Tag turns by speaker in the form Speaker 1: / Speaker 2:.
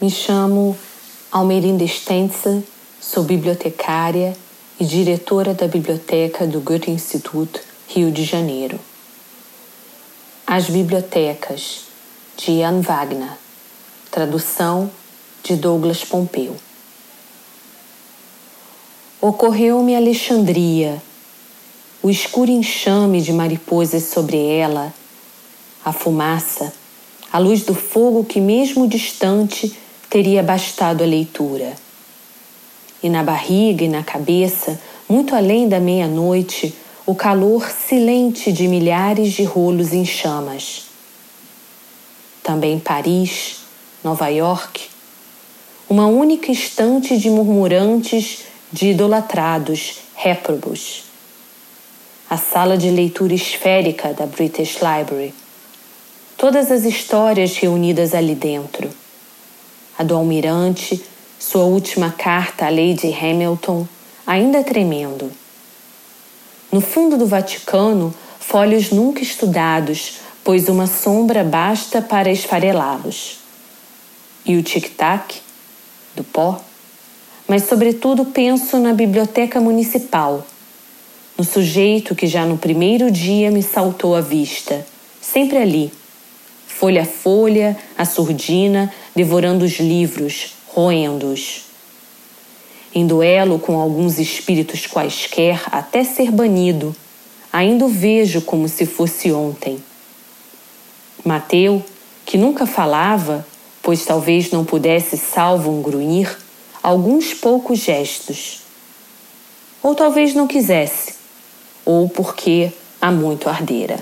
Speaker 1: Me chamo Almerinda Stenzel, sou bibliotecária e diretora da biblioteca do Goethe Institut, Rio de Janeiro. As Bibliotecas, de Ian Wagner, tradução de Douglas Pompeu. Ocorreu-me Alexandria, o escuro enxame de mariposas sobre ela, a fumaça, a luz do fogo que, mesmo distante, teria bastado a leitura. E na barriga e na cabeça, muito além da meia-noite, o calor silente de milhares de rolos em chamas. Também Paris, Nova York, uma única estante de murmurantes, de idolatrados, réprobos. A sala de leitura esférica da British Library. Todas as histórias reunidas ali dentro a do almirante, sua última carta à Lady Hamilton, ainda tremendo. No fundo do Vaticano, folhos nunca estudados, pois uma sombra basta para esfarelá-los. E o tic-tac do pó? Mas, sobretudo, penso na biblioteca municipal, no sujeito que já no primeiro dia me saltou à vista, sempre ali folha a folha, a surdina, devorando os livros, roendo-os. Em duelo com alguns espíritos quaisquer, até ser banido, ainda o vejo como se fosse ontem. Mateu, que nunca falava, pois talvez não pudesse salvo um grunhir, alguns poucos gestos. Ou talvez não quisesse, ou porque há muito ardera.